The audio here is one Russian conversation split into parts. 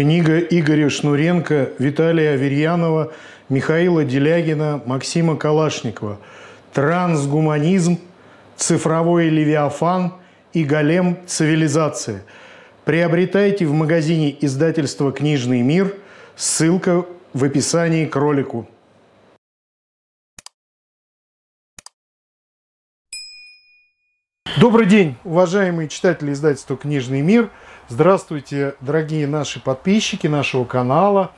Книга Игоря Шнуренко, Виталия Аверьянова, Михаила Делягина, Максима Калашникова «Трансгуманизм, цифровой левиафан и голем цивилизации». Приобретайте в магазине издательства «Книжный мир». Ссылка в описании к ролику. Добрый день, уважаемые читатели издательства «Книжный мир». Здравствуйте, дорогие наши подписчики нашего канала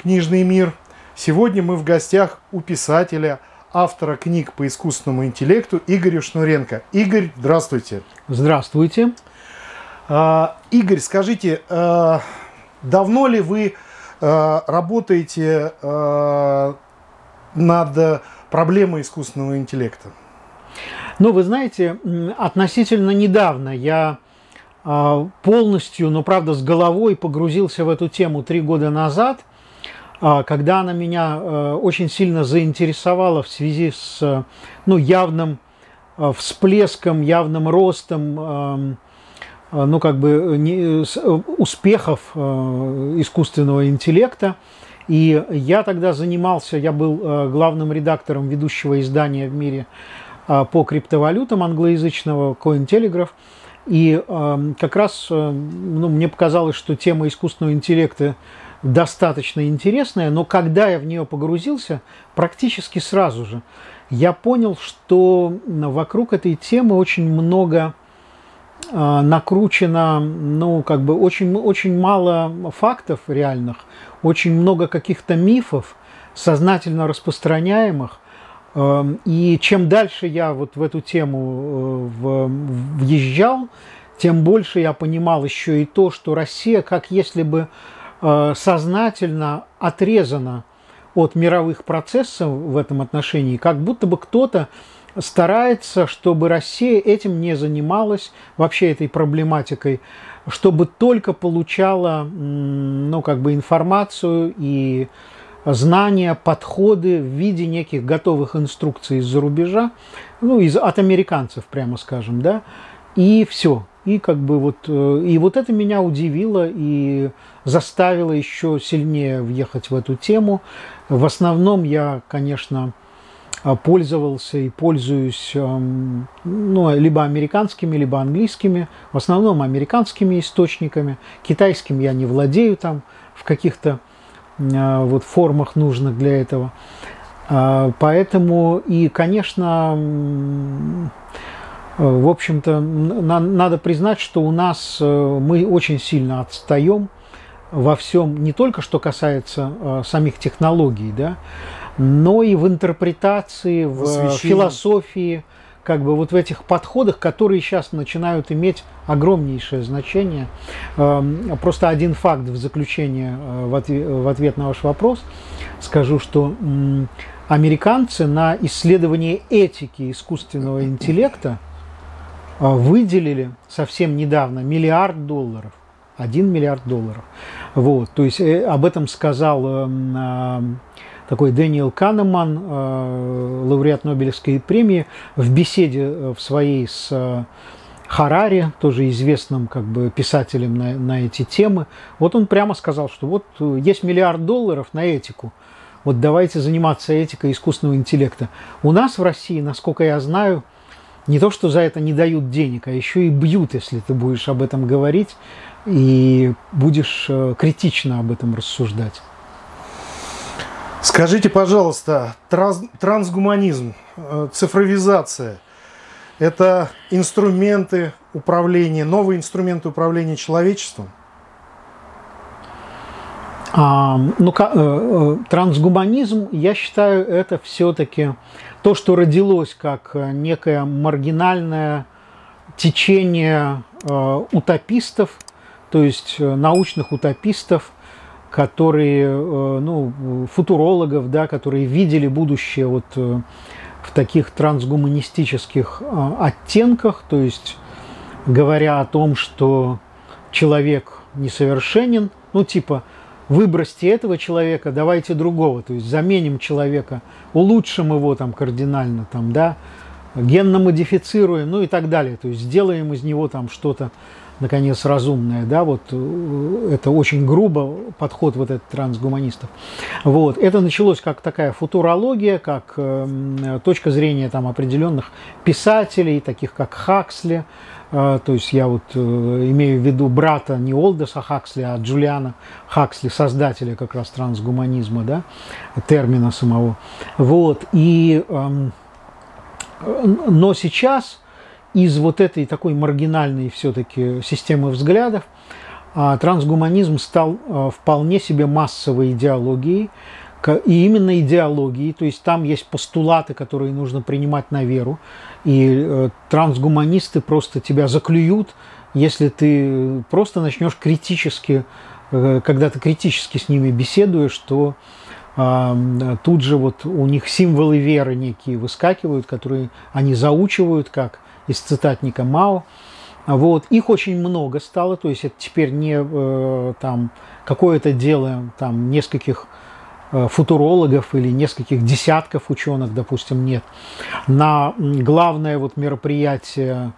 «Книжный мир». Сегодня мы в гостях у писателя, автора книг по искусственному интеллекту Игоря Шнуренко. Игорь, здравствуйте. Здравствуйте. А, Игорь, скажите, а, давно ли вы а, работаете над проблемой искусственного интеллекта? Ну, вы знаете, относительно недавно я полностью, но правда с головой погрузился в эту тему три года назад, когда она меня очень сильно заинтересовала в связи с ну, явным всплеском, явным ростом ну, как бы не, успехов искусственного интеллекта. И я тогда занимался, я был главным редактором ведущего издания в мире а, по криптовалютам англоязычного Cointelegraph. И э, как раз э, ну, мне показалось, что тема искусственного интеллекта достаточно интересная, но когда я в нее погрузился, практически сразу же я понял, что вокруг этой темы очень много э, накручено, ну, как бы очень, очень мало фактов реальных, очень много каких-то мифов, сознательно распространяемых – и чем дальше я вот в эту тему э, въезжал, тем больше я понимал еще и то, что Россия, как если бы э, сознательно отрезана от мировых процессов в этом отношении, как будто бы кто-то старается, чтобы Россия этим не занималась, вообще этой проблематикой, чтобы только получала ну, как бы информацию и знания, подходы в виде неких готовых инструкций из-за рубежа, ну, из, от американцев, прямо скажем, да, и все. И как бы вот, э, и вот это меня удивило и заставило еще сильнее въехать в эту тему. В основном я, конечно, пользовался и пользуюсь эм, ну, либо американскими, либо английскими, в основном американскими источниками. Китайским я не владею там в каких-то вот, формах нужных для этого. А, поэтому и, конечно, в общем-то, надо признать, что у нас э, мы очень сильно отстаем во всем, не только что касается э, самих технологий, да, но и в интерпретации, в философии, как бы вот в этих подходах, которые сейчас начинают иметь огромнейшее значение. Эм, просто один факт в заключение э, в ответ на ваш вопрос скажу, что американцы на исследование этики искусственного интеллекта э, выделили совсем недавно миллиард долларов. один миллиард долларов. Вот, то есть э, об этом сказал эм, такой Дэниел Канеман, э, лауреат Нобелевской премии, в беседе э, в своей с э, Харари, тоже известным как бы писателем на, на эти темы, вот он прямо сказал, что вот есть миллиард долларов на этику, вот давайте заниматься этикой искусственного интеллекта. У нас в России, насколько я знаю, не то, что за это не дают денег, а еще и бьют, если ты будешь об этом говорить и будешь критично об этом рассуждать. Скажите, пожалуйста, транс, трансгуманизм, э, цифровизация – это инструменты управления, новые инструменты управления человечеством? А, ну, э, э, трансгуманизм, я считаю, это все-таки то, что родилось как некое маргинальное течение э, утопистов, то есть научных утопистов, которые, э, ну, футурологов, да, которые видели будущее вот э, в таких трансгуманистических э, оттенках, то есть говоря о том, что человек несовершенен, ну, типа, выбросьте этого человека, давайте другого, то есть заменим человека, улучшим его там кардинально, там, да, генно модифицируем, ну и так далее, то есть сделаем из него там что-то наконец, разумное, да, вот э, это очень грубо подход вот этот трансгуманистов. Вот, это началось как такая футурология, как э, точка зрения там определенных писателей, таких как Хаксли, э, то есть я вот э, имею в виду брата не Олдеса Хаксли, а Джулиана Хаксли, создателя как раз трансгуманизма, да, термина самого. Вот, и, э, но сейчас из вот этой такой маргинальной все-таки системы взглядов а, трансгуманизм стал а, вполне себе массовой идеологией, и именно идеологией, то есть там есть постулаты, которые нужно принимать на веру, и э, трансгуманисты просто тебя заклюют, если ты просто начнешь критически, э, когда ты критически с ними беседуешь, то тут же вот у них символы веры некие выскакивают, которые они заучивают как из цитатника Мао. Вот. Их очень много стало, то есть это теперь не э, там какое-то дело там нескольких э, футурологов или нескольких десятков ученых, допустим, нет. На главное вот мероприятие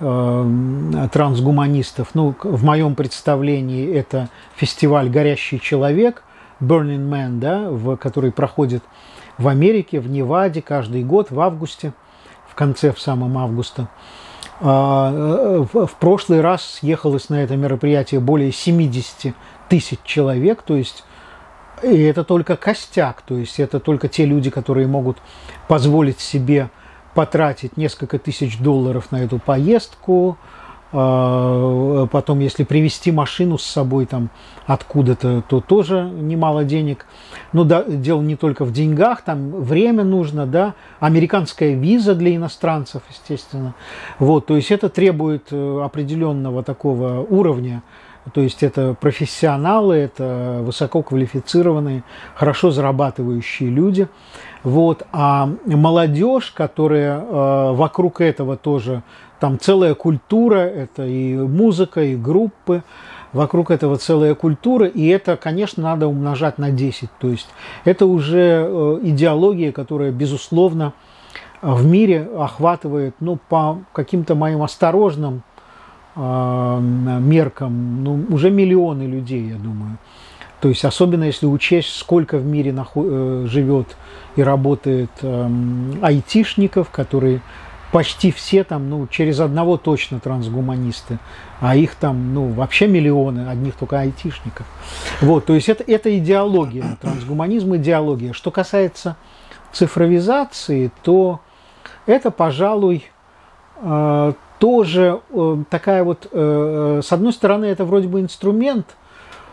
э, трансгуманистов, ну, в моем представлении это фестиваль «Горящий человек», Burning Man, да, в, который проходит в Америке, в Неваде каждый год в августе – в конце, в самом августа. А, э, в прошлый раз съехалось на это мероприятие более 70 тысяч человек, то есть и это только костяк, то есть это только те люди, которые могут позволить себе потратить несколько тысяч долларов на эту поездку, потом, если привезти машину с собой там откуда-то, то тоже немало денег. Но да, дело не только в деньгах, там время нужно, да, американская виза для иностранцев, естественно. Вот, то есть это требует э, определенного такого уровня то есть это профессионалы, это высококвалифицированные, хорошо зарабатывающие люди. Вот. А молодежь, которая э, вокруг этого тоже там целая культура, это и музыка, и группы, вокруг этого целая культура, и это, конечно, надо умножать на 10. То есть это уже э, идеология, которая, безусловно, в мире охватывает, ну, по каким-то моим осторожным э, меркам, ну, уже миллионы людей, я думаю. То есть особенно если учесть, сколько в мире э, живет и работает э, айтишников, которые почти все там, ну, через одного точно трансгуманисты, а их там, ну, вообще миллионы, одних только айтишников. Вот, то есть это, это идеология, трансгуманизм – идеология. Что касается цифровизации, то это, пожалуй, э, тоже э, такая вот, э, с одной стороны, это вроде бы инструмент –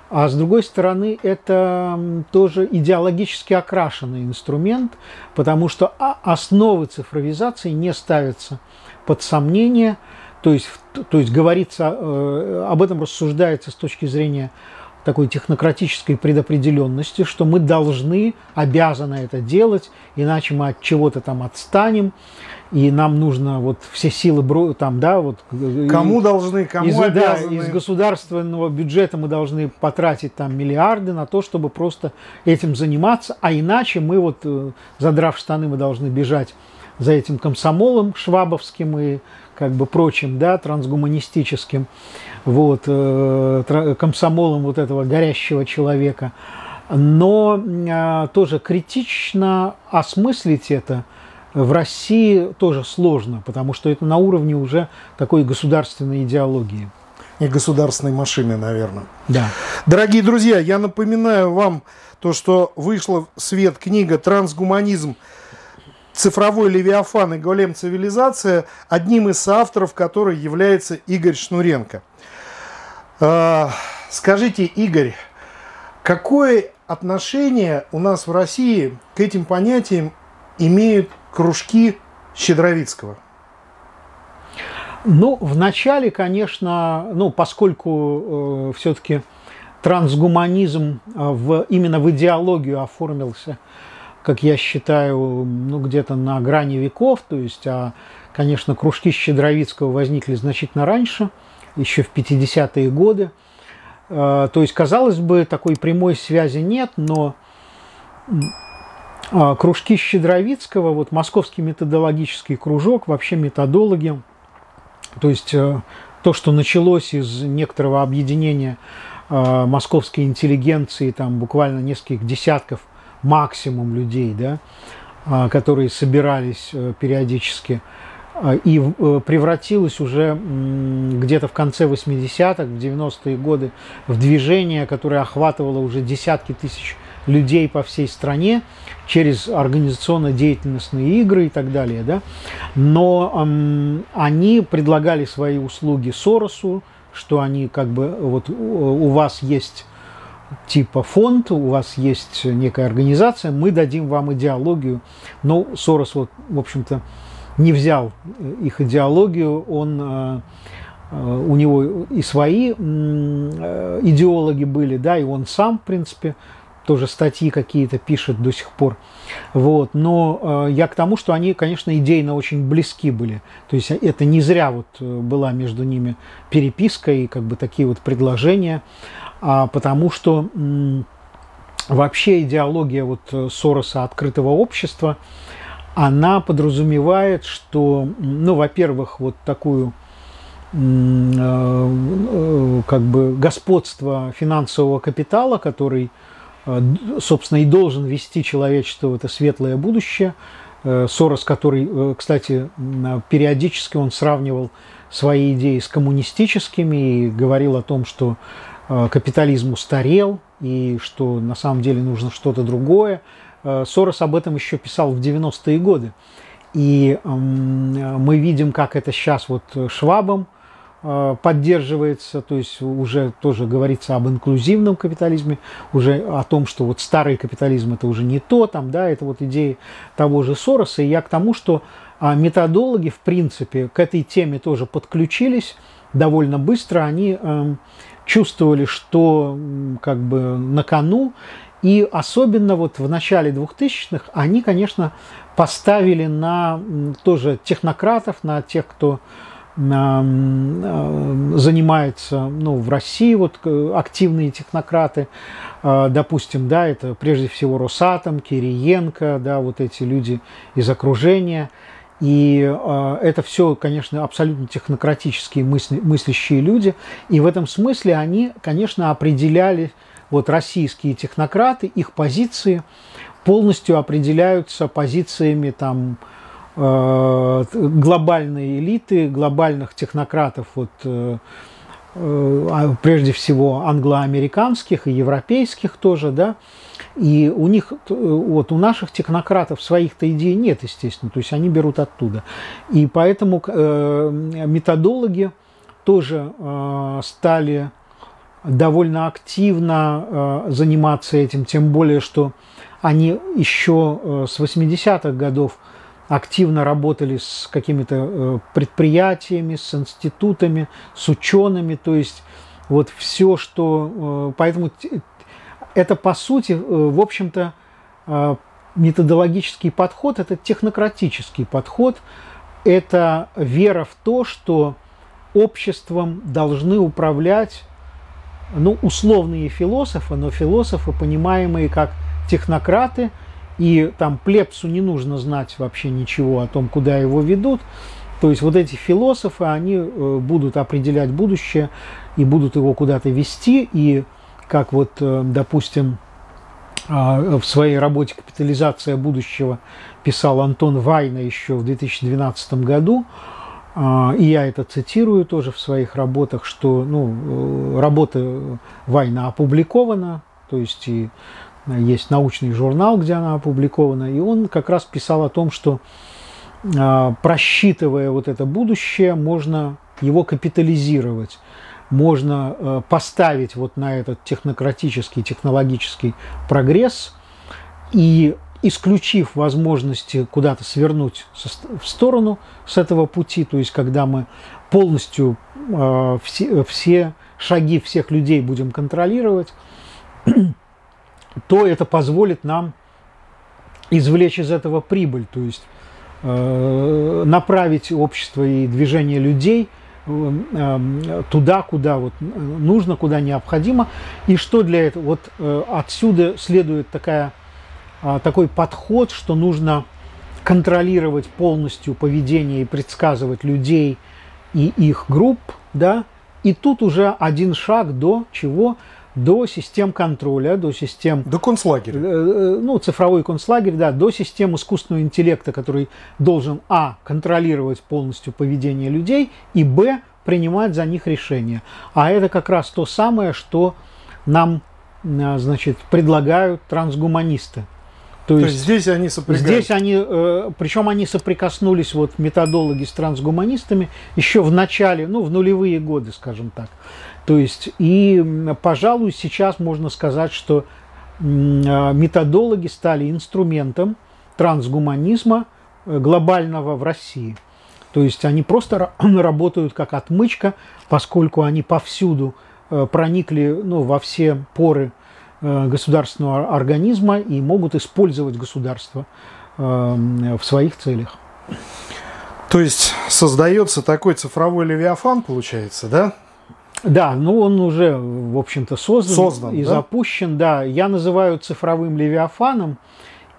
а с другой стороны, это тоже идеологически окрашенный инструмент, потому что основы цифровизации не ставятся под сомнение, то есть, то есть говорится, э, об этом рассуждается с точки зрения такой технократической предопределенности, что мы должны, обязаны это делать, иначе мы от чего-то там отстанем, и нам нужно вот все силы там, да, вот кому и, должны, кому из, обязаны. Да, из государственного бюджета мы должны потратить там миллиарды на то, чтобы просто этим заниматься, а иначе мы вот э, задрав штаны мы должны бежать за этим комсомолом швабовским и как бы прочим, да, трансгуманистическим, вот, э, комсомолом вот этого горящего человека. Но э, тоже критично осмыслить это в России тоже сложно, потому что это на уровне уже такой государственной идеологии. И государственной машины, наверное. Да. Дорогие друзья, я напоминаю вам то, что вышла в свет книга «Трансгуманизм цифровой левиафан и голем цивилизация, одним из авторов которой является Игорь Шнуренко. А, скажите, Игорь, какое отношение у нас в России к этим понятиям имеют кружки Щедровицкого? Ну, вначале, конечно, ну, поскольку э, все-таки трансгуманизм э, в, именно в идеологию оформился как я считаю, ну, где-то на грани веков, то есть, а, конечно, кружки Щедровицкого возникли значительно раньше, еще в 50-е годы. А, то есть, казалось бы, такой прямой связи нет, но кружки Щедровицкого, вот московский методологический кружок, вообще методологи, то есть э, то, что началось из некоторого объединения э, московской интеллигенции, там буквально нескольких десятков максимум людей, да, э, которые собирались э, периодически, и превратилось уже где-то в конце 80-х, в 90-е годы в движение, которое охватывало уже десятки тысяч людей по всей стране через организационно-деятельностные игры и так далее. Да? Но эм, они предлагали свои услуги Соросу, что они как бы вот у вас есть типа фонд, у вас есть некая организация, мы дадим вам идеологию. Но Сорос, вот, в общем-то, не взял их идеологию, он, э, э, у него и свои э, идеологи были, да, и он сам, в принципе, тоже статьи какие-то пишет до сих пор. Вот. Но э, я к тому, что они, конечно, идейно очень близки были. То есть это не зря вот э, была между ними переписка и как бы такие вот предложения, а потому что вообще идеология вот э, Сороса открытого общества, она подразумевает, что, ну, во-первых, вот такую как бы господство финансового капитала, который собственно, и должен вести человечество в это светлое будущее. Э, Сорос, который, э, кстати, периодически он сравнивал свои идеи с коммунистическими и говорил о том, что капитализм устарел и что на самом деле нужно что-то другое. Сорос об этом еще писал в 90-е годы. И мы видим, как это сейчас вот Швабом Э, поддерживается, то есть уже тоже говорится об инклюзивном капитализме, уже о том, что вот старый капитализм это уже не то, там, да, это вот идеи того же Сороса. И я к тому, что а, методологи, в принципе, к этой теме тоже подключились довольно быстро, они э, чувствовали, что как бы на кону, и особенно вот в начале 2000-х они, конечно, поставили на тоже технократов, на тех, кто занимается ну, в России вот активные технократы, а, допустим, да, это прежде всего Росатом, Кириенко, да, вот эти люди из окружения. И э, это все, конечно, абсолютно технократические мысли, мыслящие люди. И в этом смысле они, конечно, определяли, вот российские технократы, их позиции полностью определяются позициями там, Э, глобальной элиты, глобальных технократов, вот, э, э, а прежде всего англоамериканских и европейских тоже, да, и у них, вот у наших технократов своих-то идей нет, естественно, то есть они берут оттуда. И поэтому методологи тоже стали довольно активно заниматься этим, тем более, что они еще с 80-х годов активно работали с какими-то э, предприятиями, с институтами, с учеными, то есть вот все, что... Э, поэтому это, по сути, э, в общем-то, методологический подход, это технократический подход, это вера в то, что обществом должны управлять ну, условные философы, но философы, понимаемые как технократы – и там плебсу не нужно знать вообще ничего о том, куда его ведут. То есть вот эти философы, они э, будут определять будущее и будут его куда-то вести. И как вот, э, допустим, а, в своей работе «Капитализация будущего» писал Антон Вайна еще в 2012 году, а, и я это цитирую тоже в своих работах, что ну, э, работа Вайна опубликована, то есть и есть научный журнал, где она опубликована, и он как раз писал о том, что а, просчитывая вот это будущее, можно его капитализировать, можно э, поставить вот на этот технократический, технологический прогресс и исключив возможности куда-то свернуть в сторону с этого пути, то есть когда мы полностью э, все, все шаги всех людей будем контролировать, то это позволит нам извлечь из этого прибыль, то есть э, направить общество и движение людей э, э, туда, куда вот нужно, куда необходимо. И что для этого? Вот э, отсюда следует такая, э, такой подход, что нужно контролировать полностью поведение и предсказывать людей и их групп – да, и тут уже один шаг до чего? До систем контроля, до систем... До концлагеря. Ну, цифровой концлагерь, да, до систем искусственного интеллекта, который должен, а, контролировать полностью поведение людей, и, б, принимать за них решения. А это как раз то самое, что нам, значит, предлагают трансгуманисты. То, То есть, есть здесь они соприкасались. Здесь они, э, причем они соприкоснулись, вот методологи с трансгуманистами, еще в начале, ну, в нулевые годы, скажем так. То есть, и, пожалуй, сейчас можно сказать, что э, методологи стали инструментом трансгуманизма э, глобального в России. То есть они просто работают как отмычка, поскольку они повсюду проникли ну, во все поры государственного организма и могут использовать государство э, в своих целях. То есть создается такой цифровой левиафан, получается, да? Да, ну он уже, в общем-то, создан, создан и да? запущен. Да, я называю цифровым левиафаном.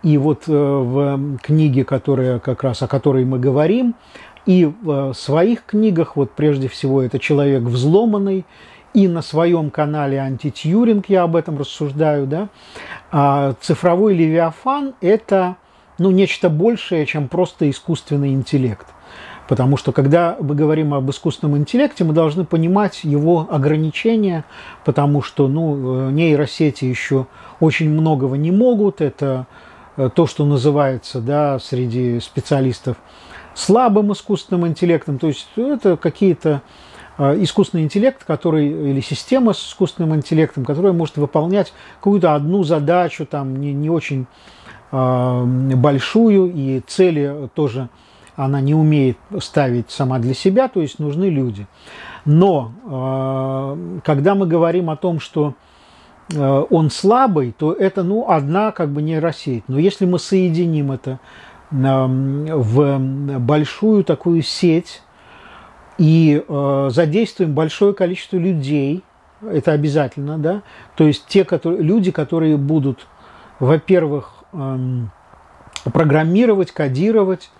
И вот э, в книге, которая как раз о которой мы говорим, и в своих книгах, вот прежде всего это человек взломанный, и на своем канале Антитьюринг я об этом рассуждаю, да, а цифровой левиафан – это ну, нечто большее, чем просто искусственный интеллект. Потому что когда мы говорим об искусственном интеллекте, мы должны понимать его ограничения, потому что ну, нейросети еще очень многого не могут. Это э, то, что называется да, среди специалистов слабым искусственным интеллектом. То есть это какие-то Э, искусственный интеллект, который, или система с искусственным интеллектом, которая может выполнять какую-то одну задачу, там, не, не очень э, большую, и цели тоже она не умеет ставить сама для себя, то есть нужны люди. Но э, когда мы говорим о том, что э, он слабый, то это ну, одна как бы нейросеть. Но если мы соединим это э, в большую такую сеть, и э, задействуем большое количество людей, это обязательно, да, то есть те которые, люди, которые будут, во-первых, э, программировать, кодировать,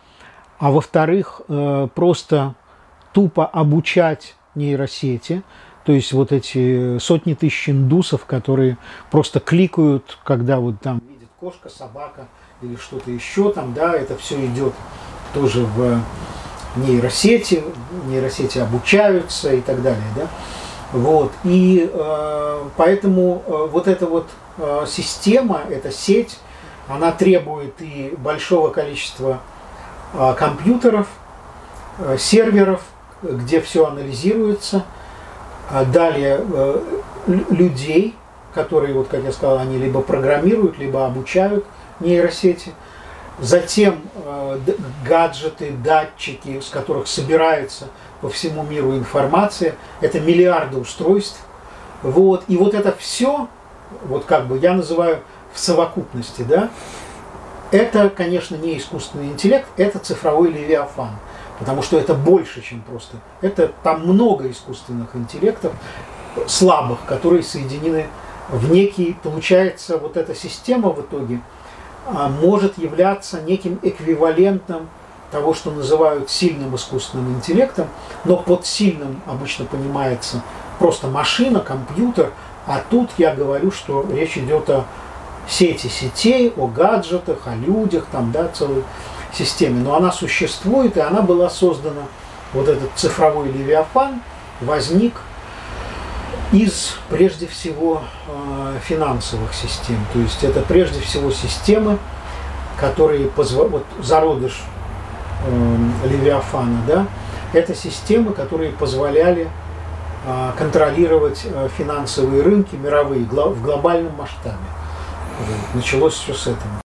а во-вторых, э, просто тупо обучать нейросети, то есть вот эти сотни тысяч индусов, которые просто кликают, когда вот там видит кошка, собака или что-то еще там, да, это все идет тоже в нейросети, нейросети обучаются и так далее. Да? Вот. И э, поэтому э, вот эта вот э, система, эта сеть, она требует и большого количества э, компьютеров, э, серверов, где все анализируется, а далее э, людей, которые, вот как я сказал, они либо программируют, либо обучают нейросети – Затем э, гаджеты, датчики, с которых собирается по всему миру информация. Это миллиарды устройств. Вот. И вот это все, вот как бы я называю в совокупности, да, это, конечно, не искусственный интеллект, это цифровой левиафан. Потому что это больше, чем просто. Это там много искусственных интеллектов, слабых, которые соединены в некий, получается, вот эта система в итоге – может являться неким эквивалентом того, что называют сильным искусственным интеллектом, но под сильным обычно понимается просто машина, компьютер, а тут я говорю, что речь идет о сети сетей, о гаджетах, о людях, там, да, целой системе. Но она существует, и она была создана, вот этот цифровой левиафан возник из, прежде всего, э, финансовых систем. То есть это прежде всего системы, которые позволяют, вот зародыш э, Левиафана, да, это системы, которые позволяли э, контролировать финансовые рынки мировые в глобальном масштабе. Началось все с этого.